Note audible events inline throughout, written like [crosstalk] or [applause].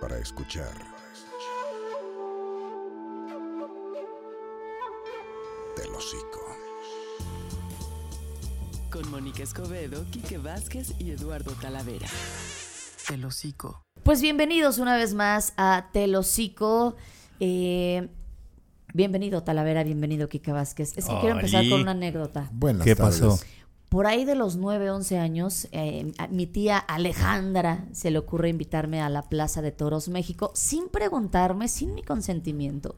para escuchar. Del hocico. Con Mónica Escobedo, Quique Vázquez y Eduardo Talavera. Del hocico. Pues bienvenidos una vez más a Telocico. Eh, bienvenido Talavera, bienvenido Kike Vázquez. Es que quiero empezar con una anécdota. Buenas ¿Qué tardes. pasó? Por ahí de los 9, 11 años, eh, mi tía Alejandra se le ocurre invitarme a la Plaza de Toros México sin preguntarme, sin mi consentimiento.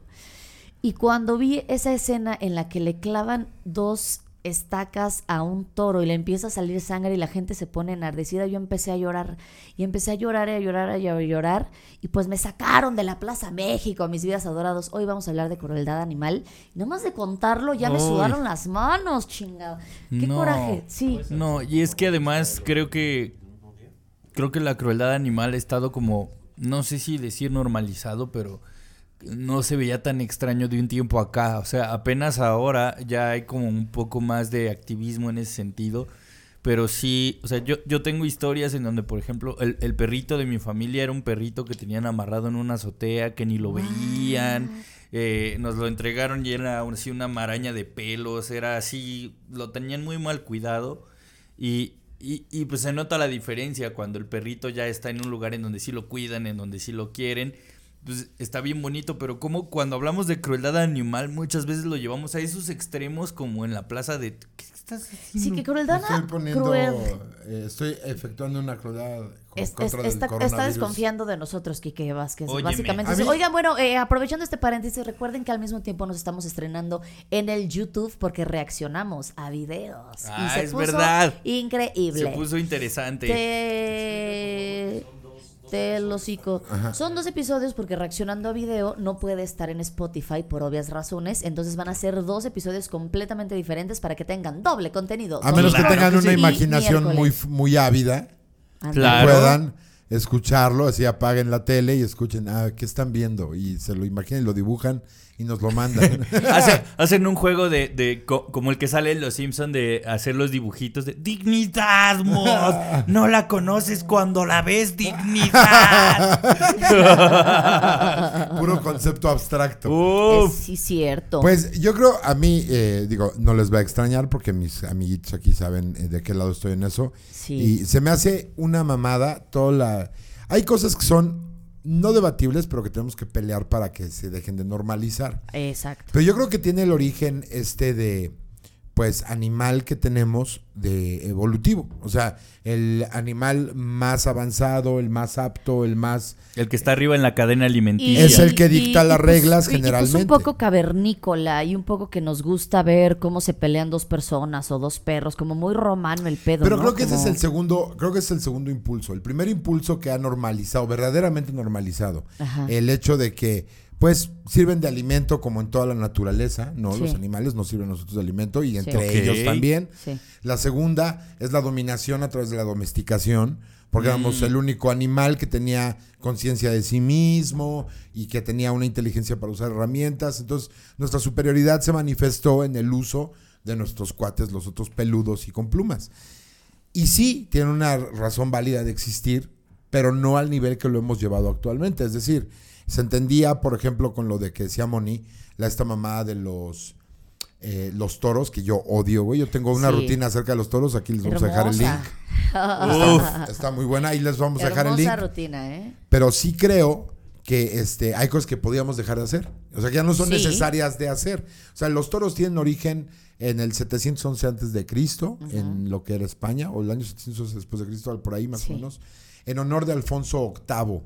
Y cuando vi esa escena en la que le clavan dos estacas a un toro y le empieza a salir sangre y la gente se pone enardecida, yo empecé a llorar y empecé a llorar y a llorar y a llorar y pues me sacaron de la Plaza México, mis vidas adorados. Hoy vamos a hablar de crueldad animal. Y nomás de contarlo ya me sudaron las manos, chingado. Qué No. coraje, sí. No, y es que además creo que creo que la crueldad animal ha estado como no sé si decir normalizado, pero no se veía tan extraño de un tiempo acá, o sea, apenas ahora ya hay como un poco más de activismo en ese sentido, pero sí, o sea, yo, yo tengo historias en donde, por ejemplo, el, el perrito de mi familia era un perrito que tenían amarrado en una azotea, que ni lo veían, eh, nos lo entregaron y era así una maraña de pelos, era así, lo tenían muy mal cuidado. Y, y, y pues se nota la diferencia cuando el perrito ya está en un lugar en donde sí lo cuidan, en donde sí lo quieren. Pues está bien bonito, pero como cuando hablamos de crueldad animal, muchas veces lo llevamos a esos extremos como en la plaza de... ¿Qué estás haciendo? Sí, que crueldad Estoy poniendo, cruel. eh, estoy efectuando una crueldad Es- es- está, está desconfiando de nosotros, Quique Vázquez. Óyeme. Básicamente. Mí- Oigan, bueno, eh, aprovechando este paréntesis, recuerden que al mismo tiempo nos estamos estrenando en el YouTube porque reaccionamos a videos. Ah, y se es puso verdad. Increíble. Se puso interesante. Te... Hocico. Son dos episodios porque reaccionando a video no puede estar en Spotify por obvias razones. Entonces van a ser dos episodios completamente diferentes para que tengan doble contenido. A menos que tengan una imaginación muy, muy ávida. Claro. puedan escucharlo, así apaguen la tele y escuchen, ah, ¿qué están viendo? Y se lo imaginen, lo dibujan y nos lo mandan. [laughs] [laughs] Hace- hacen un juego de, de co- como el que sale en Los Simpson de hacer los dibujitos de dignidad, Moz. [laughs] No la conoces cuando la ves, dignidad. Puro concepto abstracto. Es, sí, cierto. Pues yo creo, a mí, eh, digo, no les va a extrañar porque mis amiguitos aquí saben eh, de qué lado estoy en eso. Sí. Y se me hace una mamada toda la... Hay cosas que son no debatibles, pero que tenemos que pelear para que se dejen de normalizar. Exacto. Pero yo creo que tiene el origen este de, pues, animal que tenemos de evolutivo. O sea, el animal más avanzado, el más apto, el más... El que está arriba en la cadena alimenticia. Es el que dicta las reglas y pues generalmente. un poco cavernícola y un poco que nos gusta ver cómo se pelean dos personas o dos perros, como muy romano el pedo. Pero ¿no? creo que ese es el segundo, creo que es el segundo impulso. El primer impulso que ha normalizado, verdaderamente normalizado, Ajá. el hecho de que, pues, sirven de alimento como en toda la naturaleza, ¿no? Sí. Los animales nos sirven a nosotros de alimento y entre ellos también. Sí. La segunda es la dominación a través de la domesticación, porque éramos el único animal que tenía conciencia de sí mismo y que tenía una inteligencia para usar herramientas. Entonces, nuestra superioridad se manifestó en el uso de nuestros cuates, los otros peludos y con plumas. Y sí, tiene una razón válida de existir, pero no al nivel que lo hemos llevado actualmente. Es decir, se entendía, por ejemplo, con lo de que decía Moni, la esta mamá de los eh, los toros, que yo odio, güey. Yo tengo una Sí. rutina acerca de los toros, aquí les vamos a dejar el link. [laughs] Está, está muy buena, ahí les vamos a dejar el link. rutina, ¿eh? Pero sí creo que este, hay cosas que podíamos dejar de hacer. O sea, que ya no son Sí. necesarias de hacer. O sea, los toros tienen origen en el 711 antes de Cristo, en lo que era España, o el año 711 después de Cristo, por ahí más Sí. o menos, en honor de Alfonso VIII.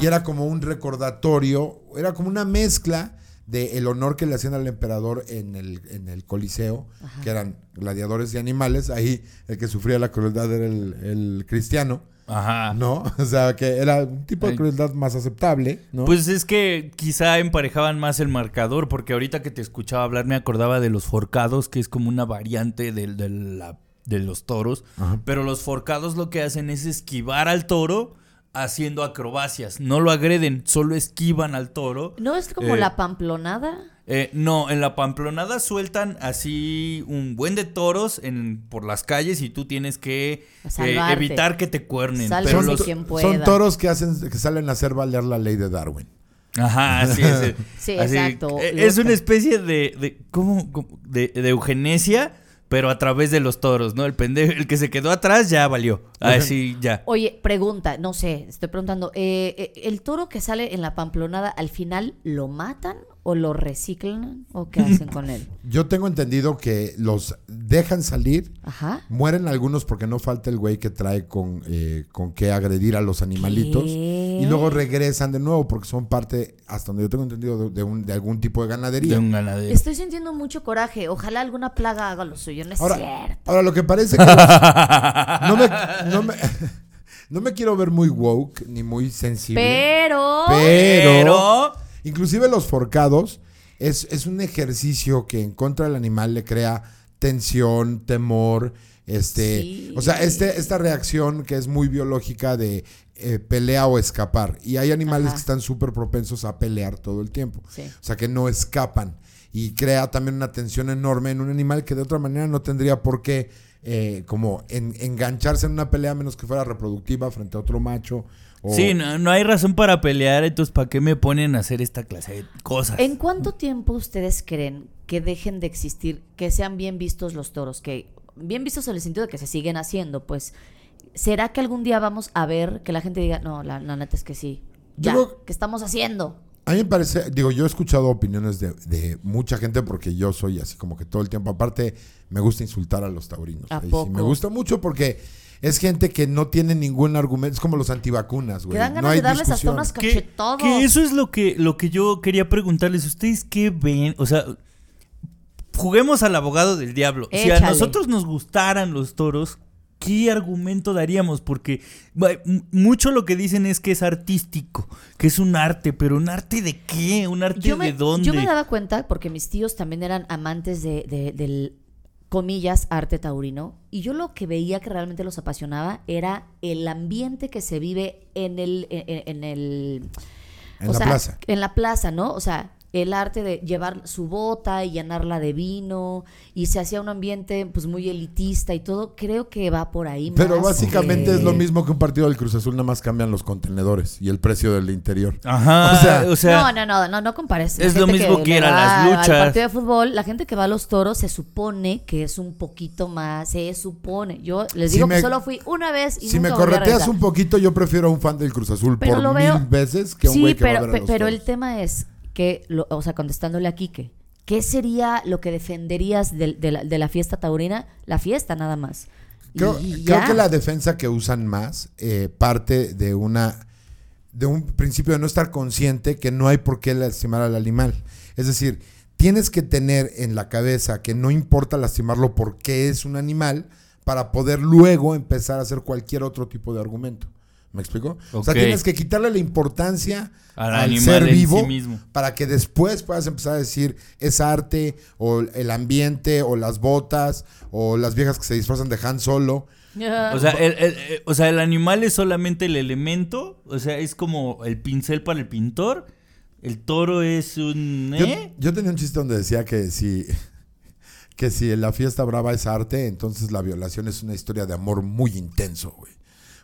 Y era como un recordatorio, era como una mezcla de el honor que le hacían al emperador en el, en el Coliseo, que eran gladiadores y animales. Ahí el que sufría la crueldad era el, el cristiano, Ajá. ¿no? O sea, que era un tipo de crueldad más aceptable, ¿no? Pues es que quizá emparejaban más el marcador, porque ahorita que te escuchaba hablar me acordaba de los forcados, que es como una variante del- de, la- de los toros. Ajá. Pero los forcados lo que hacen es esquivar al toro haciendo acrobacias. No lo agreden, solo esquivan al toro. ¿No es como Eh, la pamplonada? Eh, no, en la Pamplonada sueltan así un buen de toros en, por las calles y tú tienes que eh, evitar que te cuernen. Pero Son, los- to- quien pueda. son toros que hacen que salen a hacer valer la ley de Darwin. Ajá, [laughs] así es. Sí, así, exacto. eh, Es una especie de. ¿Cómo? De, de eugenesia, pero a través de los toros, ¿no? El pendejo, el que se quedó atrás ya valió. [laughs] Así ya. Oye, pregunta, no sé, estoy preguntando, eh, eh, ¿el toro que sale en la pamplonada al final lo matan o lo reciclan o qué hacen con él? [laughs] Yo tengo entendido que los dejan salir, Ajá. mueren algunos porque no falta el güey que trae con, eh, con qué agredir a los animalitos. ¿Qué? Y luego regresan de nuevo porque son parte, hasta donde yo tengo entendido, de, de un- de algún tipo de ganadería. De un ganadero. Estoy sintiendo mucho coraje. Ojalá alguna plaga haga lo suyo. No es Ahora, cierto. ahora, lo que parece que... [laughs] no, me, no, me, [laughs] no me quiero ver muy woke ni muy sensible. Pero. Pero, Pero- inclusive los forcados es, es un ejercicio que en contra del animal le crea tensión, temor, este, Sí. o sea, este, esta reacción que es muy biológica de eh, pelea o escapar. Y hay animales Ajá. que están súper propensos a pelear todo el tiempo. Sí. O sea, que no escapan. Y crea también una tensión enorme en un animal que de otra manera no tendría por qué eh, como en- engancharse en una pelea a menos que fuera reproductiva frente a otro macho. o- Sí, no, no hay razón para pelear, entonces ¿para qué me ponen a hacer esta clase de cosas? ¿En cuánto tiempo ustedes creen que dejen de existir, que sean bien vistos los toros? Que bien vistos en el sentido de que se siguen haciendo, pues. ¿Será que algún día vamos a ver que la gente diga, no, la, la neta es que sí? Ya, ¿qué estamos haciendo? A mí me parece, digo, yo he escuchado opiniones de, de mucha gente porque yo soy así como que todo el tiempo. Aparte, me gusta insultar a los taurinos. Me gusta mucho porque es gente que no tiene ningún argumento. Es como los antivacunas, güey. Que dan no ganas hay de darles hasta discusión. unas Que, cachetadas. que eso es lo que, lo que yo quería preguntarles. ¿Ustedes qué ven? O sea, juguemos al abogado del diablo. Si a nosotros nos gustaran los toros, ¿qué argumento daríamos? Porque mucho lo que dicen es que es artístico, que es un arte, pero ¿un arte de qué? ¿Un arte yo me, de dónde? yo me daba cuenta porque mis tíos también eran amantes de, de- del comillas arte taurino y yo lo que veía que realmente los apasionaba era el ambiente que se vive en el en, en el En o la sea, plaza. en la plaza no o sea el arte de llevar su bota y llenarla de vino y se hacía un ambiente pues muy elitista y todo creo que va por ahí Pero más básicamente que- es lo mismo que un partido del Cruz Azul, nada más cambian los contenedores y el precio del interior. Ajá, O sea- o sea, no, no, no, no, no compares. La es lo mismo que a va las luchas. Al partido de fútbol, la gente que va a los toros se supone que es un poquito más, se supone. Yo les Si digo me- que solo fui una vez y Si me nunca a correteas un poquito, yo prefiero a un fan del Cruz Azul Pero por lo mil veo- veces que un sí, güey que va a pero, ver a los pero toros. el tema es que, lo- o sea, contestándole a Quique, ¿qué sería lo que defenderías de, la, de la fiesta taurina? La fiesta nada más. Creo, que la defensa que usan más eh, parte de una de un principio de no estar consciente que no hay por qué lastimar al animal. Es decir, tienes que tener en la cabeza que no importa lastimarlo porque es un animal para poder luego empezar a hacer cualquier otro tipo de argumento. ¿Me explico? O sea, tienes que quitarle la importancia Al ser vivo sí mismo. para que después puedas empezar a decir es arte o el ambiente o las botas o las viejas que se disfrazan de Han Solo. O sea, el, el- el- o sea, el animal es solamente el elemento, o sea, es como el pincel para el pintor. El toro es un... Yo, ¿eh? yo tenía un chiste donde decía que si, que si la fiesta brava es arte, entonces la violación es una historia de amor muy intenso, güey.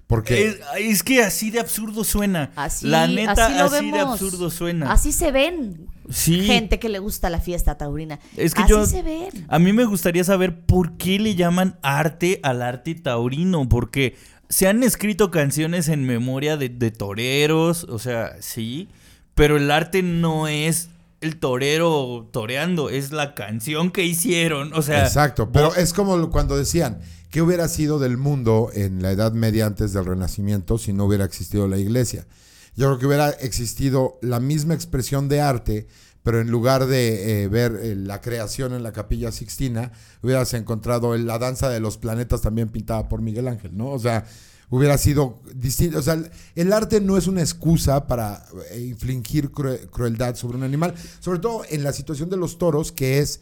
Porque Es, es que así de absurdo suena. Así, La neta, así lo así de vemos. absurdo suena. Así se ven Sí. gente que le gusta la fiesta taurina. Es que así yo- se ven. A mí me gustaría saber por qué le llaman arte al arte taurino, porque se han escrito canciones en memoria de, de toreros, o sea, sí, pero el arte no es el torero toreando, es la canción que hicieron, o sea... Exacto, pero vos- es como cuando decían, ¿qué hubiera sido del mundo en la Edad Media antes del Renacimiento si no hubiera existido la iglesia? Yo creo que hubiera existido la misma expresión de arte, pero en lugar de eh, ver eh, la creación en la capilla Sixtina, hubieras encontrado el- la danza de los planetas también pintada por Miguel Ángel, ¿no? O sea, hubiera sido distinto. O sea, el, arte no es una excusa para eh, infligir crue- crueldad sobre un animal, sobre todo en la situación de los toros, que es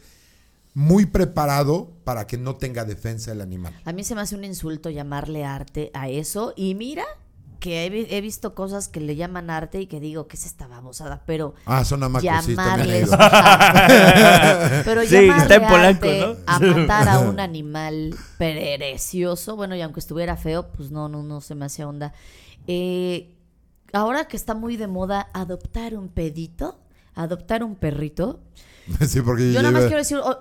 muy preparado para que no tenga defensa el animal. A mí se me hace un insulto llamarle arte a eso y mira que he, vi- he visto cosas que le llaman arte y que digo que es esta babosada, pero Ah, son amacos, sí, llamarles, [laughs] ajá. pero Sí, llamarle está en Polanco, arte ¿no? a matar a [laughs] un animal precioso, bueno, y aunque estuviera feo, pues no, no, no se me hace onda. Eh, ahora que está muy de moda adoptar un pedito, adoptar un perrito, [laughs] sí, porque yo nada más quiero decir, oh,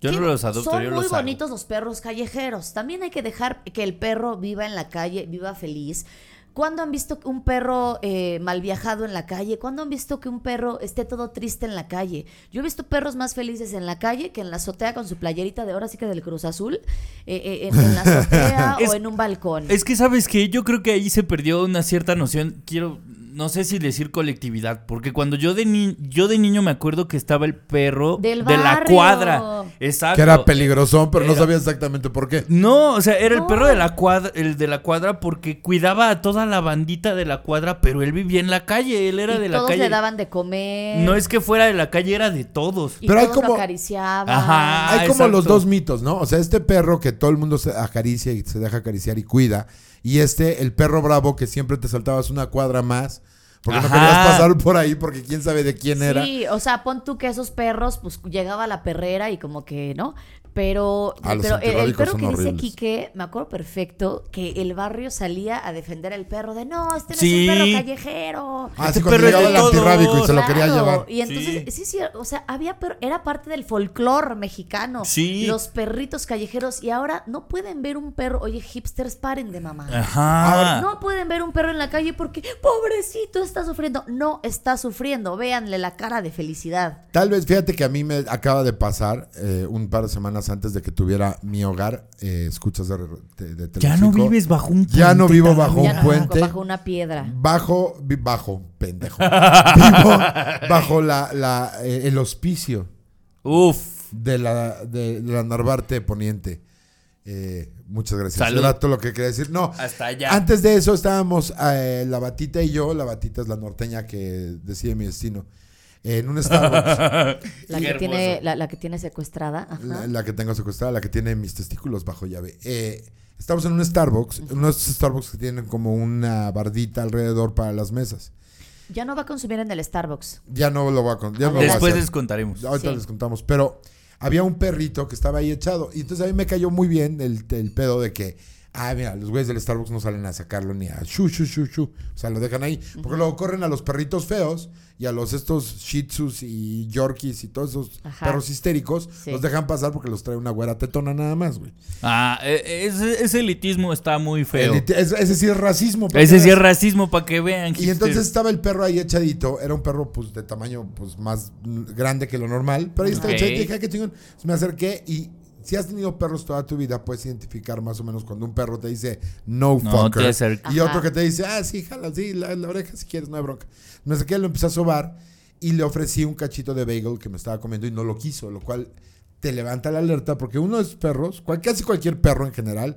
Yo ¿qué? no los adopto, Son yo muy los hago. bonitos los perros callejeros. También hay que dejar que el perro viva en la calle, viva feliz. ¿Cuándo han visto un perro eh, mal viajado en la calle? ¿Cuándo han visto que un perro esté todo triste en la calle? Yo he visto perros más felices en la calle que en la azotea con su playerita de ahora sí que del Cruz Azul, eh, eh, en, la azotea [laughs] Es- o en un balcón. Es que, ¿sabes qué? Yo creo que ahí se perdió una cierta noción. Quiero, no sé si decir colectividad, porque cuando yo de, ni- yo de niño me acuerdo que estaba el perro Del de la barrio. cuadra. Exacto. Que era peligroso, pero no sabía exactamente por qué. No, o sea, era el No. perro de la cuadra, el de la cuadra porque cuidaba a toda la bandita de la cuadra, pero él vivía en la calle, él era y de la todos calle. le daban de comer. No es que fuera de la calle, era de todos. y Pero hay todos lo como- acariciaban. Ajá. Hay como los dos mitos, ¿no? O sea, este perro que todo el mundo se acaricia y se deja acariciar y cuida. Y este, el perro bravo que siempre te saltabas una cuadra más. Porque no Ajá. querías pasar por ahí porque quién sabe de quién era. Sí, o sea, pon tú que esos perros, pues llegaba a la perrera y como que, ¿no? Pero, Ah, los pero el, perro son que dice. Quique, me acuerdo perfecto que el barrio salía a defender al perro de no, este no Sí. es un perro callejero. Ah, Este sí, cuando llegaba el antirrábico y se lo quería llevar. Y entonces, sí, sí, o sea, había perro, era parte del folclore mexicano. Sí. Los perritos callejeros. Y ahora no pueden ver un perro. Oye, hipsters, paren de mamá. Ajá. No pueden ver un perro en la calle porque, pobrecito, está sufriendo. No está sufriendo. Véanle la cara de felicidad. Tal vez, fíjate que a mí me acaba de pasar eh, un par de semanas antes de que tuviera mi hogar, eh, escuchas de, de, de ya no vives bajo un Ya no puente vivo bajo Ya un no, puente. bajo una piedra. Bajo, bajo, pendejo. [laughs] Vivo bajo la, la, eh, el hospicio Uf. de la, de, la Narvarte Poniente. Eh, muchas gracias. Salud. Era todo lo que quería decir. No, Hasta allá. antes de eso estábamos eh, la batita y yo. La batita es la norteña que decide mi destino. En un Starbucks. [laughs] La que, tiene, la, la que tiene secuestrada. Ajá. la, la que tengo secuestrada, la que tiene mis testículos bajo llave. Eh, estamos en un Starbucks, unos Starbucks que tienen como una bardita alrededor para las mesas. Ya no va a consumir en el Starbucks. Ya no lo voy a con- ya no lo voy a Después hacer. les contaremos. Ahorita Sí. les contamos, pero había un perrito que estaba ahí echado y entonces a mí me cayó muy bien el, el pedo de que, ah, mira, los güeyes del Starbucks no salen a sacarlo ni a shu, shu, shu, shu. O sea, lo dejan ahí. Porque luego corren a los perritos feos y a los estos shih tzus y yorkies y todos esos Ajá. perros histéricos, Sí. los dejan pasar porque los trae una güera tetona nada más, güey. Ah, e- ese, ese elitismo está muy feo. El- ese, ese sí es racismo. para Ese que sí es racismo para que vean. Y hipster. entonces estaba el perro ahí echadito. Era un perro, pues, de tamaño, pues, más grande que lo normal. Pero ahí estaba Ok. echadito. y Dije, "Ah, qué chingón. Me acerqué y si has tenido perros toda tu vida, puedes identificar más o menos cuando un perro te dice, no, No fucker. y Ajá. otro que te dice, ah, sí, jala, sí, la, la oreja si quieres, no hay bronca. Me acerqué, lo empecé a sobar y le ofrecí un cachito de bagel que me estaba comiendo y no lo quiso, lo cual te levanta la alerta porque uno de esos perros, cual- casi cualquier perro en general,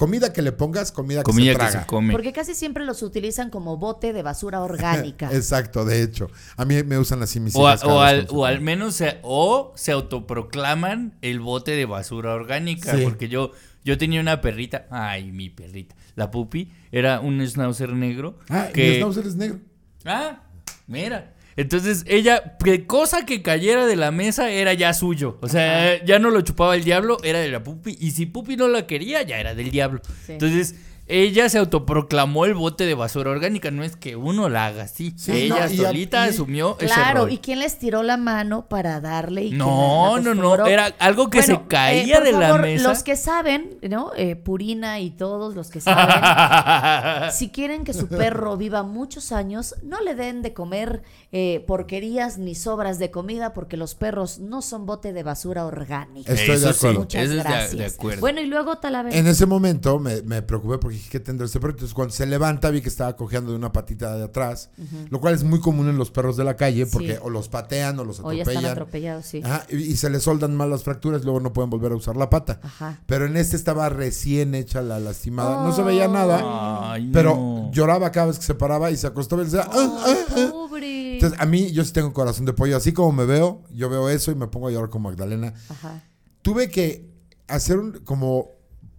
comida que le pongas, comida, Comida que se que traga. se come. Porque casi siempre los utilizan como bote de basura [laughs] orgánica. Exacto, de hecho. A mí me usan así mis O, hijas o al, o menos se, o se autoproclaman el bote de basura orgánica. Sí. Porque yo, yo tenía una perrita. Ay, mi perrita. La pupi era un schnauzer negro. Ah, que, el schnauzer es negro. Ah, mira. Entonces ella, que cosa que cayera de la mesa era ya suyo. O sea, ya no lo chupaba el diablo, era de la pupi. Y si pupi no la quería, ya era del diablo. Sí. Entonces, ella se autoproclamó el bote de basura orgánica. No es que uno la haga así. Sí, ella no, solita y- asumió ese Claro. ¿y quién les tiró la mano para darle? Y No, no, no, era algo que se Bueno, caía por de la mesa. Los que saben, ¿no? Eh, Purina y todos los que saben, [laughs] si quieren que su perro viva muchos años, no le den de comer eh, porquerías ni sobras de comida porque los perros no son bote de basura orgánica. Estoy de Eso sí. acuerdo. Muchas Eso es de- gracias. de acuerdo. Bueno, y luego Talavera. En ese momento me, me preocupé porque dije, ¿qué tendrá este perro? Entonces, cuando se levanta, vi que estaba cojeando de una patita de atrás, lo cual es muy común en los perros de la calle porque Sí. o los patean o los o ya están atropellan. atropellados, sí. Ajá, y, y se le soldan mal las fracturas, luego no pueden volver a usar la pata. Ajá. Pero en este estaba recién hecha la lastimada. No se veía nada, Ay, pero no. lloraba cada vez que se paraba y se acostaba y decía, "Ah, ah, ah". Pobre. Entonces, a mí, yo sí tengo corazón de pollo. Así como me veo, yo veo eso y me pongo a llorar con Magdalena. Ajá. Tuve que hacer un, como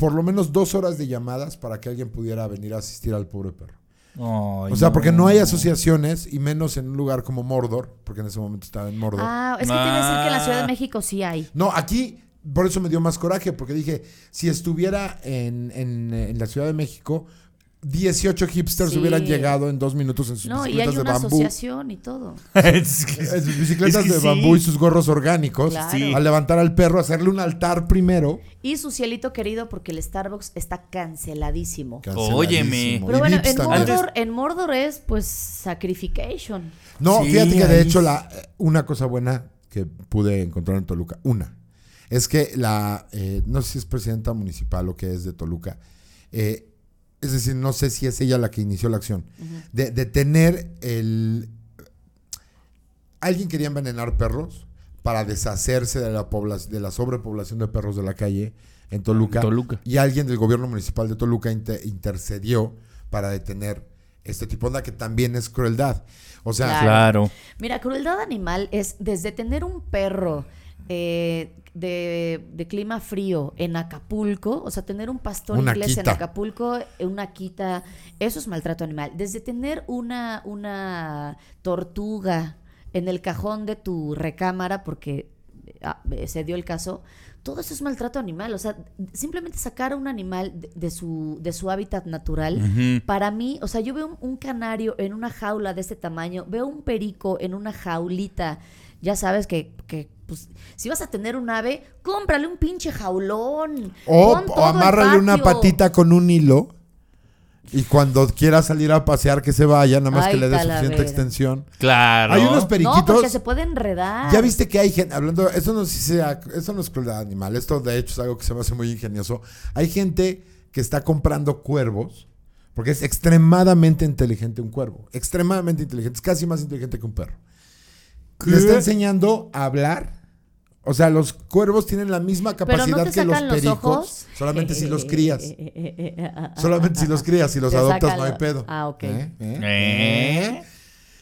por lo menos dos horas de llamadas para que alguien pudiera venir a asistir al pobre perro. Ay, O sea, porque no hay asociaciones, y menos en un lugar como Mordor, porque en ese momento estaba en Mordor. Ah, es que te iba a decir que en la Ciudad de Ah. México sí hay. No, aquí, por eso me dio más coraje, porque dije, si estuviera en, en, en la Ciudad de México, 18 hipsters Sí. hubieran llegado en dos minutos en sus No, y bicicletas hay de una bambú. asociación y todo. [laughs] Es que- En sus bicicletas Es que de sí. bambú y sus gorros orgánicos. Claro. Sí. A levantar al perro, hacerle un altar primero. Y su cielito querido porque el Starbucks está canceladísimo. Óyeme. Canceladísimo. Pero Y bueno, en. Mordor, en Mordor es pues sacrification. No, Sí, fíjate que de hecho la, una cosa buena que pude encontrar en Toluca, una, es que la, eh, no sé si es presidenta municipal o que es de Toluca, eh, es decir, no sé si es ella la que inició la acción, de, de tener el... Alguien quería envenenar perros para deshacerse de la, pobla- de la sobrepoblación de perros de la calle en Toluca. En Toluca. Y alguien del gobierno municipal de Toluca inter- intercedió para detener este tipo de onda que también es crueldad. O sea, Claro. Claro. Mira, crueldad animal es desde tener un perro eh, de, de clima frío en Acapulco, o sea, tener un pastor Una inglés en. Acapulco, eh, una quita, eso es maltrato animal. Desde tener una, una tortuga en el cajón de tu recámara, porque ah, eh, se dio el caso, todo eso es maltrato animal. O sea, simplemente sacar a un animal de, de su, de su hábitat natural. Para mí, o sea, yo veo un, un canario en una jaula de este tamaño, veo un perico en una jaulita. Ya sabes que, que, pues, si vas a tener un ave, cómprale un pinche jaulón. o, o amárrale una patita con un hilo y cuando quiera salir a pasear que se vaya, nada más Ay, que le dé suficiente extensión. Claro. Hay unos No, periquitos. porque se puede enredar. Ya viste que hay gente, hablando, eso no, sea, eso no es crueldad animal, esto de hecho es algo que se me hace muy ingenioso. Hay gente que está comprando cuervos, porque es extremadamente inteligente un cuervo, extremadamente inteligente, es casi más inteligente que un perro. Le está enseñando a hablar. O sea, los cuervos tienen la misma Pero no capacidad te que los sacan los pericos, ojos. solamente si los crías. eh, eh, eh, eh, eh, ah, Solamente si los crías, si los adoptas no hay pedo. Ah, ok. ¿Eh? ¿Eh? ¿Eh?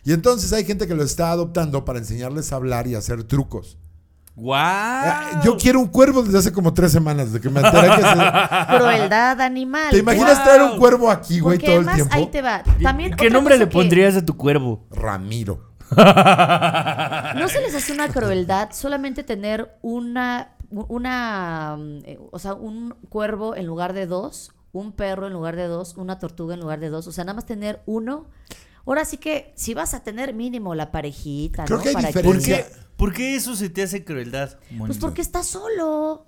Y entonces hay gente que lo está adoptando para enseñarles a hablar y hacer trucos. ¡Guau! Ah, Yo quiero un cuervo desde hace como tres semanas, desde que me enteré que se... [laughs] Crueldad animal. ¿Te imaginas Wow. traer un cuervo aquí, güey, todo el tiempo? ahí te va. También ¿Qué nombre le que- pondrías a tu cuervo? Ramiro. ¿No se les hace una crueldad solamente tener una, una, mm, eh, o sea, un cuervo en lugar de dos, un perro en lugar de dos, una tortuga en lugar de dos, o sea, nada más tener uno? Ahora sí que si vas a tener mínimo la parejita, Creo ¿no? que hay Para diferencia. ¿Por qué, ¿Por qué eso se te hace crueldad? Pues porque estás solo.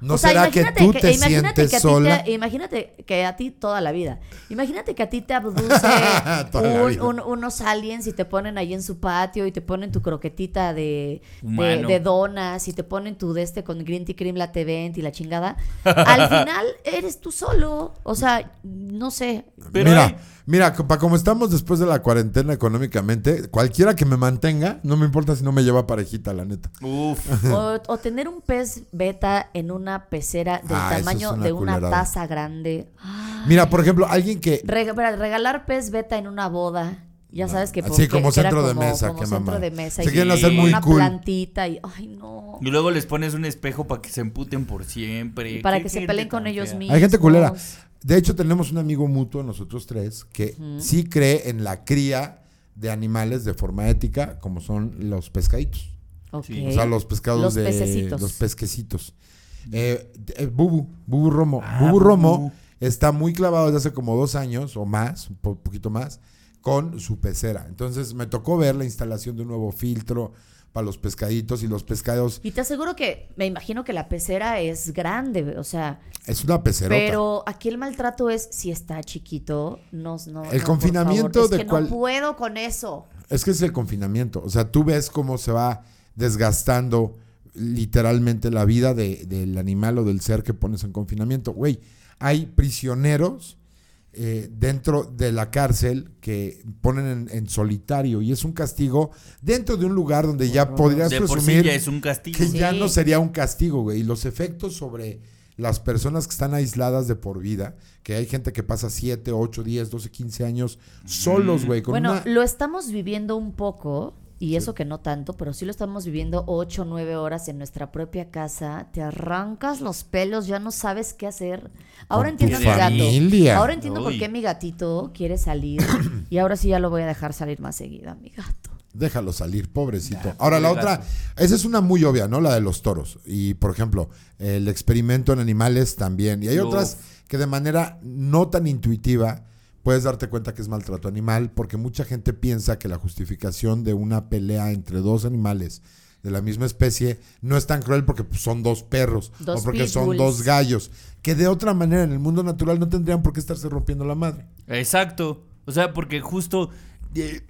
¿No O sea, será que tú te imagínate sientes que a ti sola? te- imagínate que a ti toda la vida. Imagínate que a ti te abduce [laughs] la un- un- unos aliens y te ponen ahí en su patio y te ponen tu croquetita de, de, donas y te ponen tu de este con green tea cream latte vent y la chingada. Al [laughs] final eres tú solo. O sea, no sé. Pero mira, hay- mira, para como estamos después de la cuarentena económicamente, cualquiera que me mantenga, no me importa si no me lleva parejita, la neta. Uf. O, o tener un pez beta en una pecera del Ah, tamaño una de una culerada. taza grande. Mira, por ejemplo, alguien que... Espera, regalar pez beta en una boda. Ya sabes que Así porque- como centro de como- mesa, como qué centro mamada. de mesa Se y quieren hacer muy una cool. plantita y ay no Y luego les pones un espejo para que se emputen por siempre. para Qué que se peleen con ellos mismos Hay gente culera. De hecho, tenemos un amigo mutuo, nosotros tres, que sí cree en la cría de animales de forma ética, como son los pescaditos. Ok. Sí. O sea, los pescados Los de pececitos. los pesquecitos. Eh, eh, Bubu, Bubu Romo. Ah, Bubu Romo está muy clavado desde hace como dos años o más, un po- poquito más, con su pecera. Entonces me tocó ver la instalación de un nuevo filtro para los pescaditos y los pescados. y te aseguro que me imagino que la pecera es grande o sea Es una pecerota. pero aquí el maltrato es si está chiquito no no El no, por confinamiento favor, es de que cual- no puedo con eso Es que es el confinamiento. O sea, tú ves cómo se va desgastando literalmente la vida de- del animal o del ser que pones en confinamiento. Güey, hay prisioneros eh, dentro de la cárcel que ponen en, en solitario y es un castigo dentro de un lugar donde ya podrías De por sí presumir ya es un castigo. que Sí. ya no sería un castigo, güey. Y los efectos sobre las personas que están aisladas de por vida, que hay gente que pasa 7, 8, 10, 12, 15 años solos, güey, con bueno una... lo estamos viviendo un poco y eso que no tanto, pero sí lo estamos viviendo ocho o nueve horas en nuestra propia casa, te arrancas los pelos, ya no sabes qué hacer. Ahora entiendo a mi gato. familia. Ahora entiendo por qué mi gatito quiere salir [coughs] y ahora sí ya lo voy a dejar salir más seguida, mi gato. Déjalo salir, pobrecito. Ya, Ahora, la otra, gato. esa es una muy obvia, ¿no? La de los toros. Y, por ejemplo, el experimento en animales también. Y hay Uf. otras que de manera no tan intuitiva puedes darte cuenta que es maltrato animal, porque mucha gente piensa que la justificación de una pelea entre dos animales de la misma especie no es tan cruel porque pues, son dos perros Dos o porque son dos gallos, que de otra manera en el mundo natural no tendrían por qué estarse rompiendo la madre. Exacto. O sea, porque justo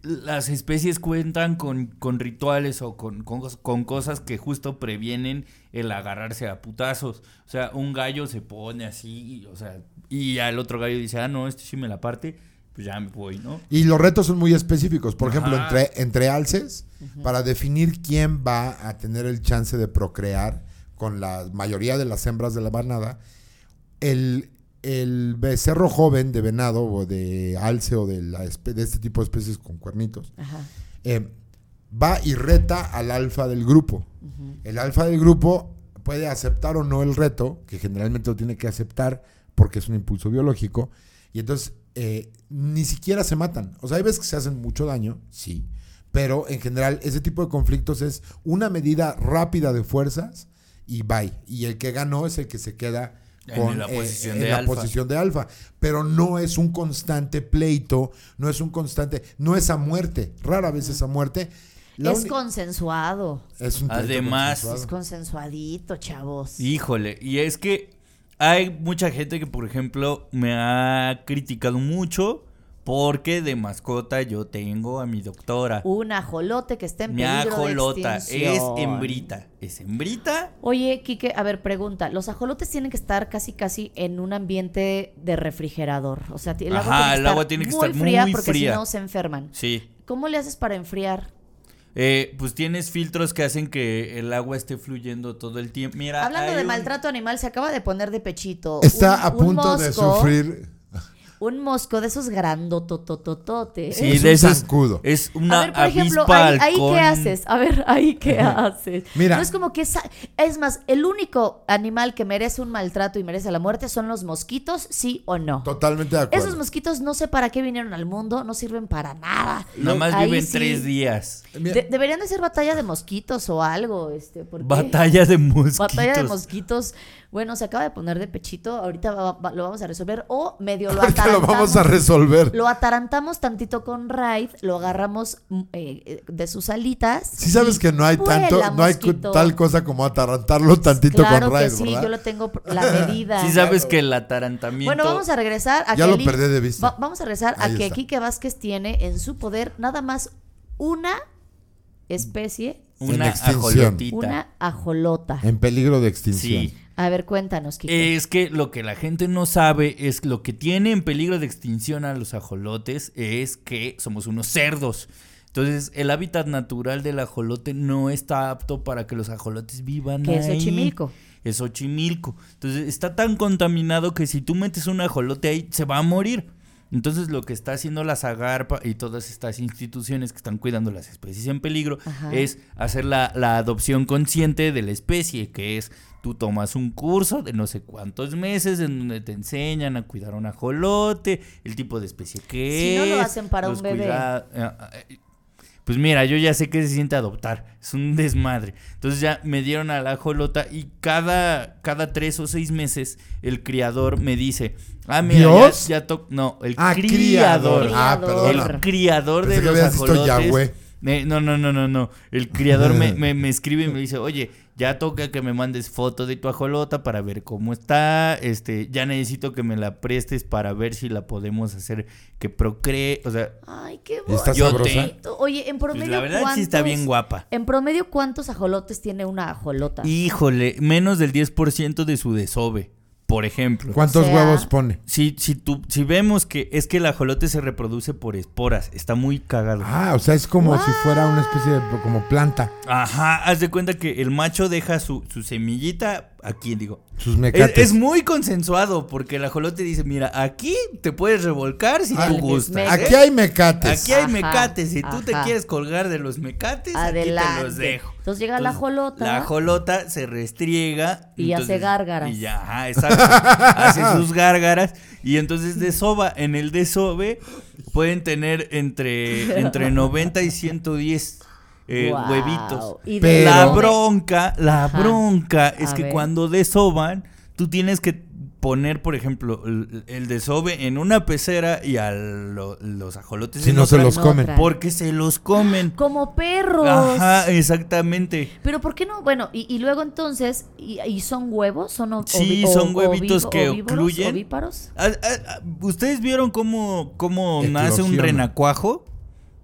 las especies cuentan con, con rituales o con, con, cos- con cosas que justo previenen el agarrarse a putazos. O sea, un gallo se pone así, y, o sea, y al otro gallo dice, ah, no, este sí me la parte, pues ya me voy, ¿no? Y los retos son muy específicos. Por ejemplo, entre, entre alces, para definir quién va a tener el chance de procrear con la mayoría de las hembras de la manada, el, el becerro joven de venado o de alce o de, la de este tipo de especies con cuernitos, Ajá. eh, va y reta al alfa del grupo. El alfa del grupo puede aceptar o no el reto, que generalmente lo tiene que aceptar porque es un impulso biológico, y entonces eh, ni siquiera se matan. O sea, hay veces que se hacen mucho daño, sí, pero en general ese tipo de conflictos es una medida rápida de fuerzas y bye. Y el que ganó es el que se queda En la eh, posición en de la alfa. posición de alfa. Pero no es un constante pleito, no es un constante, no es a muerte, rara vez es a muerte. La es consensuado. es un Además- consensuado. Es consensuadito, chavos. Híjole, y es que hay mucha gente que, por ejemplo, me ha criticado mucho porque de mascota yo tengo a mi doctora. Un ajolote que está en mi peligro ajolota de es hembrita. ¿Es hembrita? Oye, Quique, a ver, pregunta. Los ajolotes tienen que estar casi casi en un ambiente de refrigerador. O sea, el agua Ajá, tiene que el estar agua tiene que muy estar fría muy porque fría. si no se enferman. Sí. ¿Cómo le haces para enfriar? Eh, pues tienes filtros que hacen que el agua esté fluyendo todo el tiempo. Mira, Hablando de un- maltrato animal, se acaba de poner de pechito. Está un- a un punto de sufrir. Un mosco de esos grandototototes. Sí, Es de un esos- zancudo. Es A una ver, por ejemplo, ahí, qué haces. A ver, ahí qué haces. Mira. No es como que sa- es más, el único animal que merece un maltrato y merece la muerte son los mosquitos, sí o no. Totalmente de acuerdo. Esos mosquitos no sé para qué vinieron al mundo, no sirven para nada. Nada más Ahí viven sí, tres días. De- deberían de ser batalla de mosquitos o algo, este, porque Batalla de mosquitos. batalla de mosquitos. Bueno, se acaba de poner de pechito, ahorita va- va- lo vamos a resolver o medio lo ahorita lo atarantamos. vamos a resolver. Lo atarantamos tantito con Raid, lo agarramos mm, eh, de sus alitas. Si sabes que no hay tanto, no hay mosquito. tal cosa como atarantarlo tantito Claro con que Raid, sí, ¿verdad? yo lo tengo la medida. [laughs] Sí sabes que el atarantamiento... Bueno, vamos a regresar a Ya que lo perdí de vista. va- vamos a regresar a que está. Quique Vázquez tiene en su poder nada más una especie, En Una extinción. ajolotita. una ajolota. En peligro de extinción. Sí. A ver, cuéntanos. Es que lo que la gente no sabe es lo que tiene en peligro de extinción a los ajolotes es que somos unos cerdos. Entonces, el hábitat natural del ajolote no está apto para que los ajolotes vivan Que es. Xochimilco. Es Xochimilco. Entonces, está tan contaminado que si tú metes un ajolote ahí, se va a morir. Entonces, lo que está haciendo la Zagarpa y todas estas instituciones que están cuidando las especies en peligro Ajá. es hacer la, la adopción consciente de la especie, que es tú tomas un curso de no sé cuántos meses en donde te enseñan a cuidar un ajolote, el tipo de especie que Si es. no lo hacen para un bebé. cuida- ah, eh, Pues mira, yo ya sé que se siente adoptar, es un desmadre. Entonces ya me dieron a la ajolota y cada, cada tres o seis meses el criador me dice, ah, mira, ¿Dios? ya, ya to- no, el Ah, criador. criador. Ah, perdona. El criador Pensé de que los ajolotes. Eh, no, no, no, no, no. El criador me, me, me [laughs] escribe y me dice, oye, ya toca que me mandes foto de tu ajolota para ver cómo está. Este, ya necesito que me la prestes para ver si la podemos hacer que procree. O sea, Ay, qué ¿Y está bonito. sabrosa? Oye, en pues, promedio, la verdad sí está ¿cuántos- bien guapa. En promedio, ¿cuántos ajolotes tiene una ajolota? Híjole, menos del 10% de su desove, por ejemplo. ¿Cuántos O sea- huevos pone? Si, si, tú, si vemos que es que el ajolote se reproduce por esporas, está muy cagado. Ah, o sea, es como si fuera una especie de como planta. Ajá, haz de cuenta que el macho deja su, su semillita, aquí digo. Sus Es, mecates. es muy consensuado porque el ajolote dice, mira, aquí te puedes revolcar si Ah, tú gustas. ¿eh? Aquí hay mecates. Aquí hay Ajá, mecates. Si tú te ajá. quieres colgar de los mecates, aquí te los dejo. Entonces llega la ajolota. La ajolota se restriega. Y hace gárgaras. Y ya, ajá, exacto. hace [laughs] sus gárgaras. Y entonces desova. En el desove pueden tener entre, entre 90 y 110 eh, huevitos. Y de Pero- La bronca, la Ajá. bronca es A que ver. cuando desoban, tú tienes que poner, por ejemplo, el, el desove en una pecera y a lo- los ajolotes Si no se los en comen. otra. porque se los comen. [gasps] Como perros. Ajá, exactamente. Pero ¿por qué no? Bueno, y, y luego entonces, ¿y, y son huevos? ¿Son o- Sí, o- son huevitos que ocluyen. ¿Ovíparos? Ah, ah, ah, ¿Ustedes vieron cómo, cómo nace un renacuajo?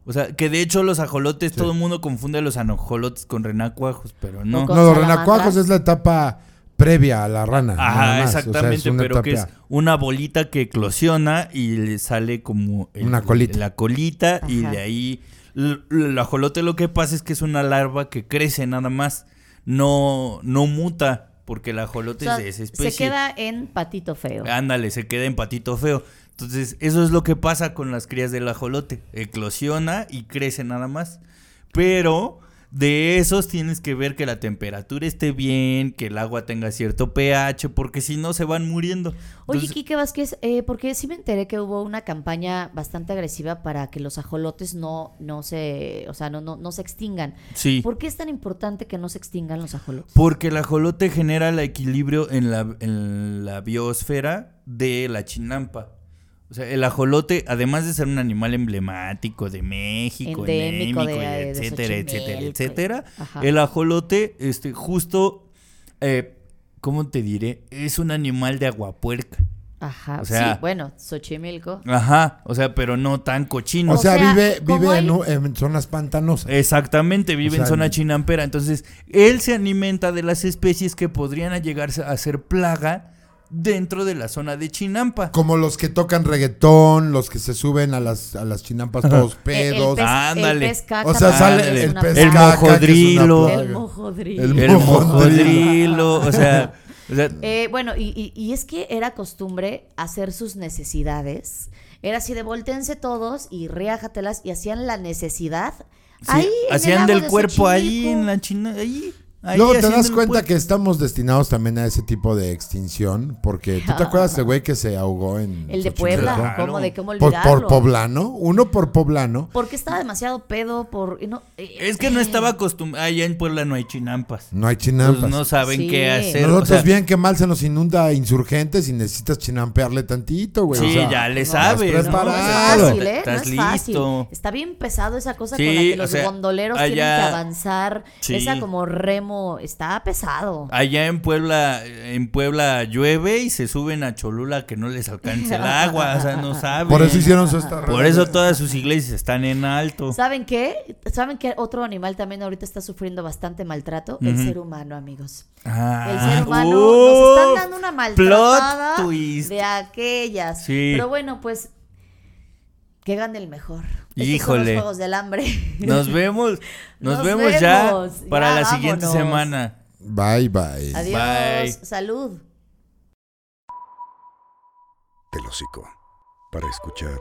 O sea, que de hecho los ajolotes, todo el mundo confunde a los ajolotes con renacuajos, pero no. No, los renacuajos es la etapa previa a la rana. nada Ajá, más. O sea, es exactamente, pero que es una bolita que eclosiona y le sale como el- Una colita. la colita y de ahí el ajolote lo que pasa es que es una larva que crece nada más, no no muta porque el O ajolote sea, es de esa especie. se queda en patito feo. Ándale, se queda en patito feo. Entonces, eso es lo que pasa con las crías del ajolote. Eclosiona y crece nada más. Pero de esos tienes que ver que la temperatura esté bien, que el agua tenga cierto pH, porque si no se van muriendo. Oye, Entonces, Quique Vázquez, eh, porque sí me enteré que hubo una campaña bastante agresiva para que los ajolotes no, no se, o sea, no, no, no se extingan. sí. ¿Por qué es tan importante que no se extingan los ajolotes? Porque el ajolote genera el equilibrio en la, en la biosfera de la chinampa. O sea, el ajolote, además de ser un animal emblemático de México, Endémico endémico, de- y de etcétera, etcétera, etcétera, Ajá. el ajolote, este, justo, eh, ¿cómo te diré? Es un animal de aguapuerca. Ajá, o sea- sí, bueno, Xochimilco. Ajá, o sea, pero no tan cochino. O O sea, vive, vive en, en zonas pantanosas. Exactamente, vive O sea, en zona chinampera. Entonces, él se alimenta de las especies que podrían llegar a ser plaga dentro de la zona de chinampa. Como los que tocan reggaetón, los que se suben a las, a las chinampas todos El- el pedos. pez- Ándale. O sea, sale el pez El mojodrilo. El mojodrilo. El mojodrilo. o sea, [laughs] o sea, Eh, bueno, y, y- y es que era costumbre hacer sus necesidades. Era así de voltense todos y riájatelas y hacían la necesidad. sí, ahí en el hacían del de cuerpo ahí en la china, ahí. Ahí Luego te das cuenta que estamos destinados también a ese tipo de extinción, porque ¿tú te acuerdas de güey que se ahogó en El de? Puebla, Claro. ¿cómo de cómo Por, olvidarlo? por poblano, uno por poblano. Porque estaba demasiado pedo por no, eh, Es que no eh, estaba acostumbrado, allá en Puebla no hay chinampas. No hay Entonces chinampas. no saben Sí. qué hacer. Nosotros o sea, bien que mal se nos inunda insurgentes y necesitas chinampearle tantito, güey. Sí, o sea, ya le no, sabes. ¿no? preparado. No es fácil, ¿eh? Estás no es fácil. listo. Está bien pesado esa cosa Sí, con la que o los sea, gondoleros tienen que allá- avanzar. Sí. Esa como remo está pesado. Allá en Puebla, en Puebla llueve y se suben a Cholula que no les alcance el agua, o sea, no saben. Por eso hicieron su esta Por eso todas sus iglesias están en alto. ¿Saben qué? ¿Saben qué otro animal también ahorita está sufriendo bastante maltrato? El ser humano, amigos. Ah, El ser humano nos están dando una maltratada plot twist. de aquellas. Sí. Pero bueno, pues que gane el mejor. Son Híjole. los juegos del hambre. [laughs] Nos vemos, nos, Nos vemos, ya para ya la siguiente semana. Bye, bye. Adiós. Bye. Salud. El hocico. Para escuchar